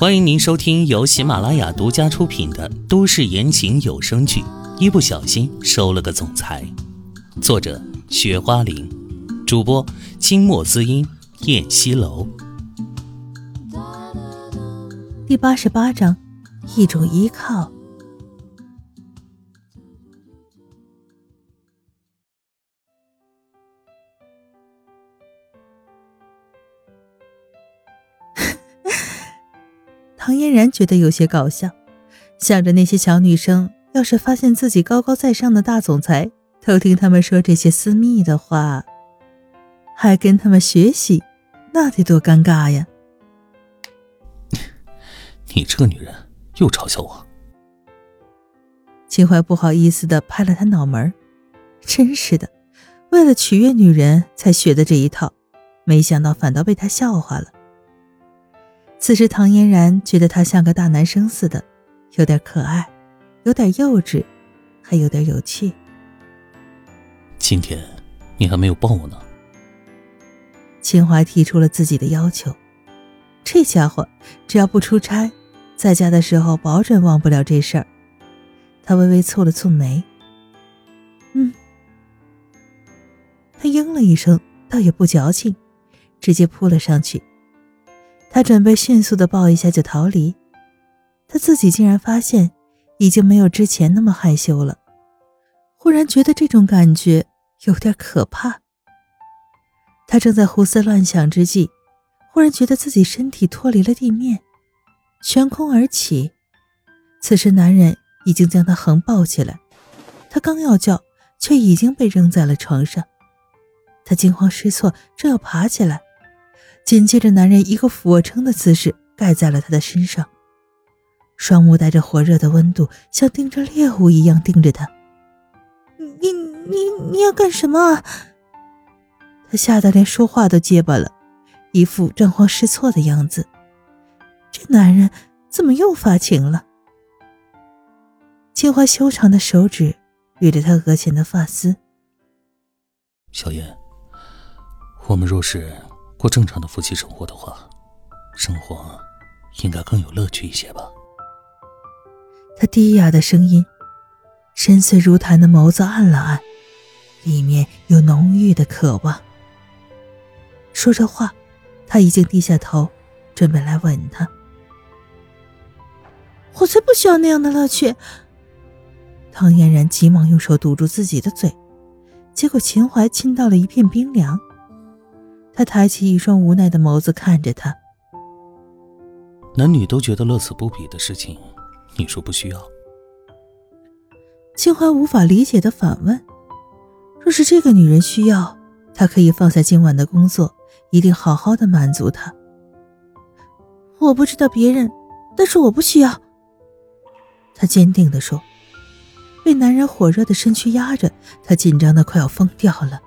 欢迎您收听由喜马拉雅独家出品的都市言情有声剧《一不小心收了个总裁》，作者：雪花玲，主播：清墨滋音、燕西楼。第八十八章，一种依靠。唐嫣然觉得有些搞笑，想着那些小女生要是发现自己高高在上的大总裁偷听他们说这些私密的话，还跟他们学习，那得多尴尬呀！你这个女人又嘲笑我。秦淮不好意思的拍了他脑门真是的，为了取悦女人才学的这一套，没想到反倒被他笑话了。此时，唐嫣然觉得他像个大男生似的，有点可爱，有点幼稚，还有点有趣。今天你还没有抱我呢。秦淮提出了自己的要求，这家伙只要不出差，在家的时候保准忘不了这事儿。他微微蹙了蹙眉，嗯，他应了一声，倒也不矫情，直接扑了上去。他准备迅速的抱一下就逃离，他自己竟然发现已经没有之前那么害羞了，忽然觉得这种感觉有点可怕。他正在胡思乱想之际，忽然觉得自己身体脱离了地面，悬空而起。此时男人已经将他横抱起来，他刚要叫，却已经被扔在了床上。他惊慌失措，正要爬起来。紧接着，男人一个俯卧撑的姿势盖在了他的身上，双目带着火热的温度，像盯着猎物一样盯着他。你你你要干什么？他吓得连说话都结巴了，一副惊慌失措的样子。这男人怎么又发情了？青花修长的手指捋着他额前的发丝。小燕，我们若是……过正常的夫妻生活的话，生活应该更有乐趣一些吧。他低哑的声音，深邃如潭的眸子暗了暗，里面有浓郁的渴望。说着话，他已经低下头，准备来吻她。我才不需要那样的乐趣！唐嫣然急忙用手堵住自己的嘴，结果秦淮亲到了一片冰凉。他抬起一双无奈的眸子看着他。男女都觉得乐此不疲的事情，你说不需要？清淮无法理解的反问：“若是这个女人需要，他可以放下今晚的工作，一定好好的满足她。”我不知道别人，但是我不需要。他坚定的说。被男人火热的身躯压着，他紧张的快要疯掉了。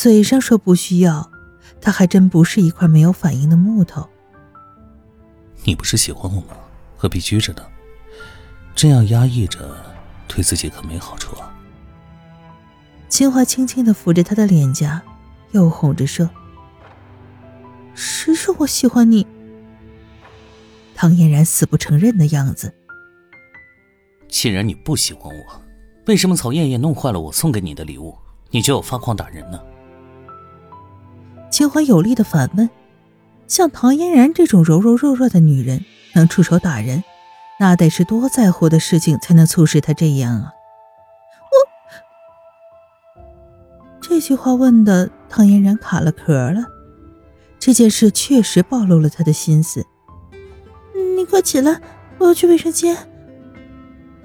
嘴上说不需要，他还真不是一块没有反应的木头。你不是喜欢我吗？何必拘着呢？这样压抑着，对自己可没好处啊。秦华轻轻的抚着他的脸颊，又哄着说：“谁说我喜欢你？”唐嫣然死不承认的样子。既然你不喜欢我，为什么曹艳艳弄坏了我送给你的礼物，你就要发狂打人呢？秦淮有力的反问：“像唐嫣然这种柔柔弱弱的女人，能出手打人，那得是多在乎的事情才能促使她这样啊！”我这句话问的唐嫣然卡了壳了。这件事确实暴露了他的心思。你快起来，我要去卫生间。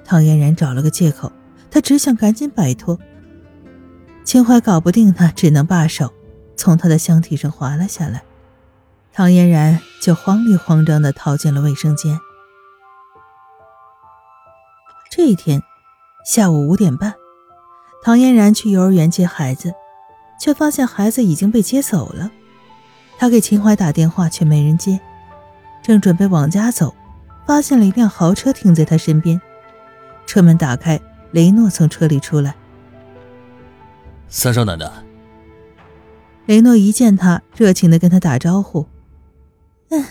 唐嫣然找了个借口，她只想赶紧摆脱。秦淮搞不定他，只能罢手。从他的箱体上滑了下来，唐嫣然就慌里慌张地逃进了卫生间。这一天下午五点半，唐嫣然去幼儿园接孩子，却发现孩子已经被接走了。他给秦淮打电话，却没人接。正准备往家走，发现了一辆豪车停在他身边，车门打开，雷诺从车里出来：“三少奶奶。”雷诺一见他，热情的跟他打招呼：“嗯。”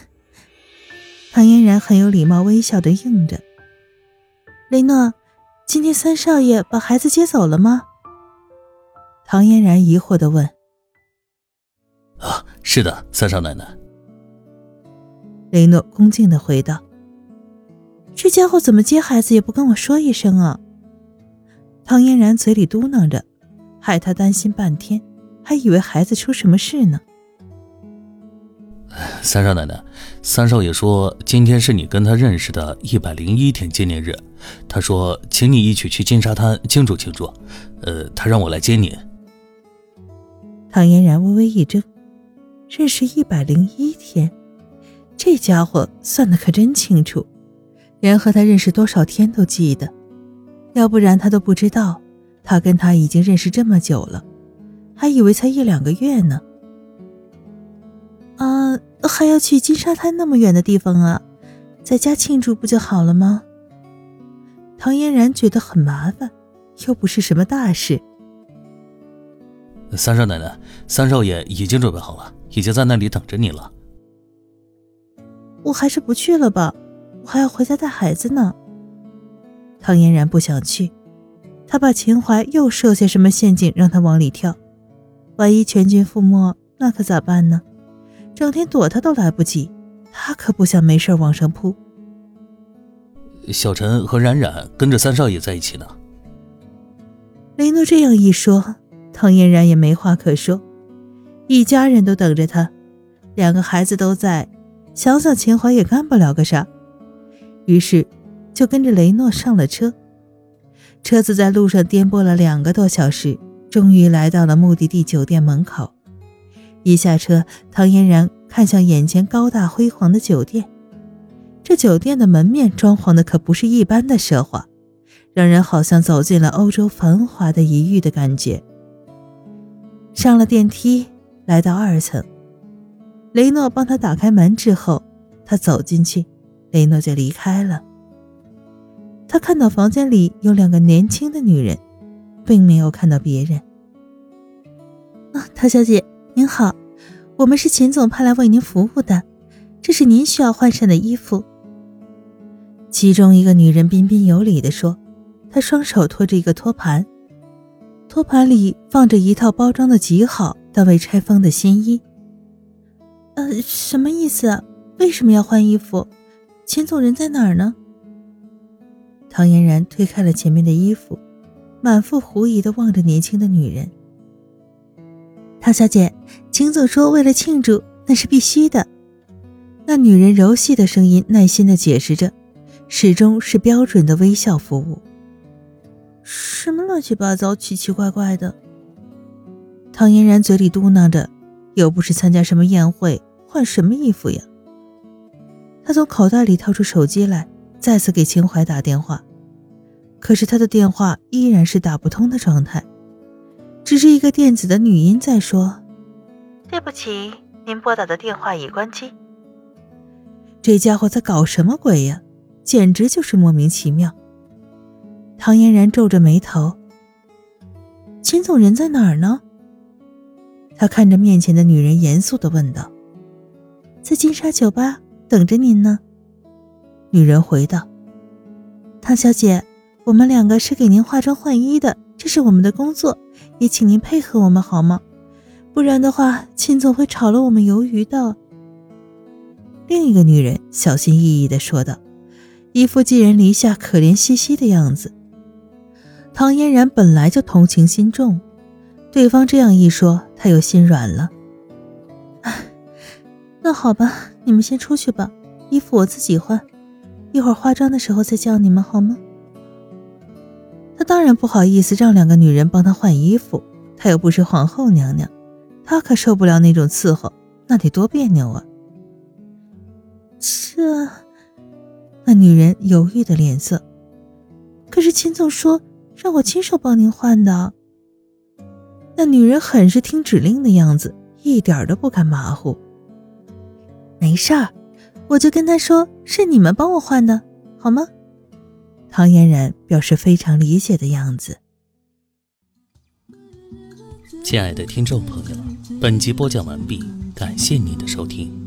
唐嫣然很有礼貌，微笑的应着。雷诺，今天三少爷把孩子接走了吗？唐嫣然疑惑的问。啊，是的，三少奶奶。雷诺恭敬的回道。这家伙怎么接孩子也不跟我说一声啊？唐嫣然嘴里嘟囔着，害他担心半天，还以为孩子出什么事呢。三少奶奶，三少爷说今天是你跟他认识的一百零一天纪念日，他说请你一起去金沙滩庆祝庆祝，呃，他让我来接你。唐嫣然微微一怔，认识一百零一天，这家伙算的可真清楚。连和他认识多少天都记得，要不然他都不知道，他跟他已经认识这么久了，还以为才一两个月呢。啊，还要去金沙滩那么远的地方啊，在家庆祝不就好了吗？唐嫣然觉得很麻烦，又不是什么大事。三少奶奶，三少爷已经准备好了，已经在那里等着你了。我还是不去了吧。我还要回家带孩子呢。唐嫣然不想去，她怕秦淮又设下什么陷阱让她往里跳，万一全军覆没，那可咋办呢？整天躲他都来不及，他可不想没事往上扑。小陈和冉冉跟着三少爷在一起呢。雷诺这样一说，唐嫣然也没话可说，一家人都等着他，两个孩子都在，想想秦淮也干不了个啥。于是，就跟着雷诺上了车。车子在路上颠簸了两个多小时，终于来到了目的地酒店门口。一下车，唐嫣然看向眼前高大辉煌的酒店。这酒店的门面装潢的可不是一般的奢华，让人好像走进了欧洲繁华的一域的感觉。上了电梯，来到二层，雷诺帮他打开门之后，他走进去。雷诺就离开了。他看到房间里有两个年轻的女人，并没有看到别人。啊，唐小姐您好，我们是秦总派来为您服务的，这是您需要换上的衣服。其中一个女人彬彬有礼地说，她双手托着一个托盘，托盘里放着一套包装的极好但未拆封的新衣。呃，什么意思？为什么要换衣服？秦总人在哪儿呢？唐嫣然推开了前面的衣服，满腹狐疑的望着年轻的女人。唐小姐，秦总说为了庆祝，那是必须的。那女人柔细的声音耐心的解释着，始终是标准的微笑服务。什么乱七八糟、奇奇怪怪的？唐嫣然嘴里嘟囔着，又不是参加什么宴会，换什么衣服呀？他从口袋里掏出手机来，再次给秦淮打电话，可是他的电话依然是打不通的状态，只是一个电子的女音在说：“对不起，您拨打的电话已关机。”这家伙在搞什么鬼呀？简直就是莫名其妙。唐嫣然皱着眉头：“秦总人在哪儿呢？”他看着面前的女人，严肃的问道：“在金沙酒吧。”等着您呢，女人回道：“唐小姐，我们两个是给您化妆换衣的，这是我们的工作，也请您配合我们好吗？不然的话，秦总会炒了我们鱿鱼的。”另一个女人小心翼翼的说道，一副寄人篱下、可怜兮兮的样子。唐嫣然本来就同情心重，对方这样一说，她又心软了。那好吧，你们先出去吧，衣服我自己换，一会儿化妆的时候再叫你们好吗？他当然不好意思让两个女人帮他换衣服，他又不是皇后娘娘，他可受不了那种伺候，那得多别扭啊！这，那女人犹豫的脸色，可是秦总说让我亲手帮您换的。那女人很是听指令的样子，一点都不敢马虎。没事儿，我就跟他说是你们帮我换的，好吗？唐嫣然表示非常理解的样子。亲爱的听众朋友，本集播讲完毕，感谢您的收听。